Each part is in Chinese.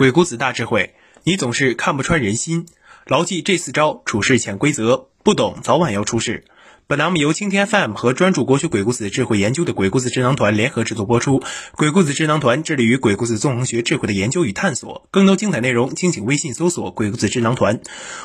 鬼谷子大智慧，你总是看不穿人心，牢记这四招处事潜规则，不懂早晚要出事。本栏目由青天 FM 和专注国学鬼谷子智慧研究的鬼谷子智囊团联合制作播出。鬼谷子智囊团致力于鬼谷子纵横学智慧的研究与探索。更多精彩内容，敬请微信搜索“鬼谷子智囊团”。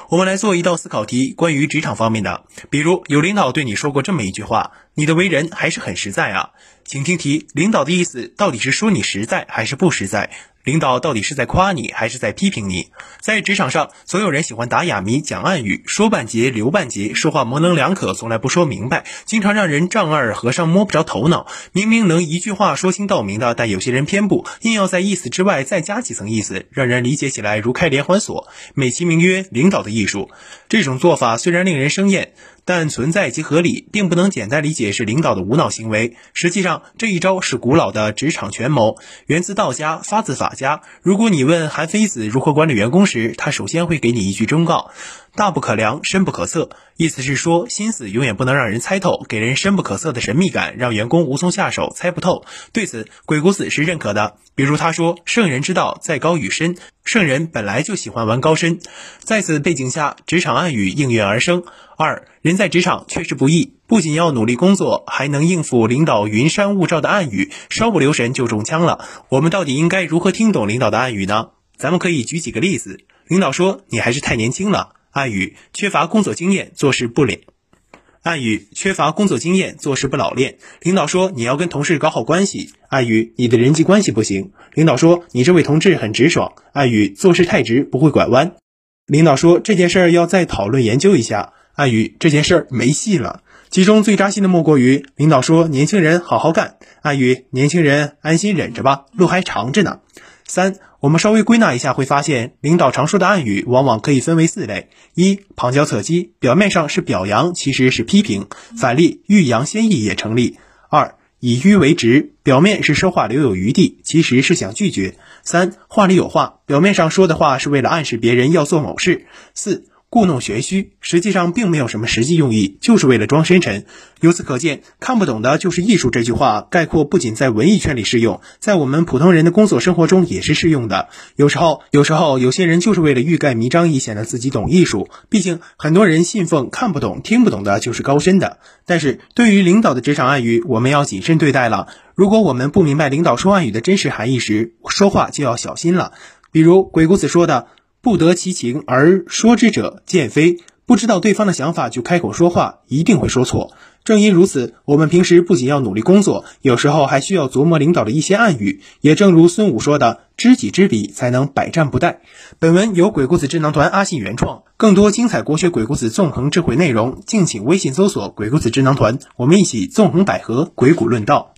我们来做一道思考题，关于职场方面的。比如，有领导对你说过这么一句话：“你的为人还是很实在啊。”请听题，领导的意思到底是说你实在还是不实在？领导到底是在夸你还是在批评你？在职场上，所有人喜欢打哑谜、讲暗语，说半截留半截，说话模棱两可，从来不说明白，经常让人丈二和尚摸不着头脑。明明能一句话说清道明的，但有些人偏不，硬要在意思之外再加几层意思，让人理解起来如开连环锁，美其名曰领导的艺术。这种做法虽然令人生厌。但存在即合理，并不能简单理解是领导的无脑行为。实际上，这一招是古老的职场权谋，源自道家，发自法家。如果你问韩非子如何管理员工时，他首先会给你一句忠告。大不可量，深不可测，意思是说，心思永远不能让人猜透，给人深不可测的神秘感，让员工无从下手，猜不透。对此，鬼谷子是认可的。比如他说：“圣人之道，在高于深。圣人本来就喜欢玩高深。”在此背景下，职场暗语应运而生。二人在职场确实不易，不仅要努力工作，还能应付领导云山雾罩的暗语，稍不留神就中枪了。我们到底应该如何听懂领导的暗语呢？咱们可以举几个例子。领导说：“你还是太年轻了。”暗语缺乏工作经验，做事不灵。暗语缺乏工作经验，做事不老练。领导说你要跟同事搞好关系。暗语你的人际关系不行。领导说你这位同志很直爽。暗语做事太直，不会拐弯。领导说这件事儿要再讨论研究一下。暗语这件事儿没戏了。其中最扎心的莫过于领导说年轻人好好干。暗语年轻人安心忍着吧，路还长着呢。三，我们稍微归纳一下，会发现领导常说的暗语往往可以分为四类：一、旁敲侧击，表面上是表扬，其实是批评；反例欲扬先抑也成立。二、以迂为直，表面是说话留有余地，其实是想拒绝。三、话里有话，表面上说的话是为了暗示别人要做某事。四。故弄玄虚，实际上并没有什么实际用意，就是为了装深沉。由此可见，看不懂的就是艺术这句话概括不仅在文艺圈里适用，在我们普通人的工作生活中也是适用的。有时候，有时候有些人就是为了欲盖弥彰，以显得自己懂艺术。毕竟很多人信奉看不懂、听不懂的就是高深的。但是对于领导的职场暗语，我们要谨慎对待了。如果我们不明白领导说暗语的真实含义时，说话就要小心了。比如鬼谷子说的。不得其情而说之者，见非。不知道对方的想法就开口说话，一定会说错。正因如此，我们平时不仅要努力工作，有时候还需要琢磨领导的一些暗语。也正如孙武说的：“知己知彼，才能百战不殆。”本文由鬼谷子智囊团阿信原创，更多精彩国学鬼谷子纵横智慧内容，敬请微信搜索“鬼谷子智囊团”，我们一起纵横捭阖，鬼谷论道。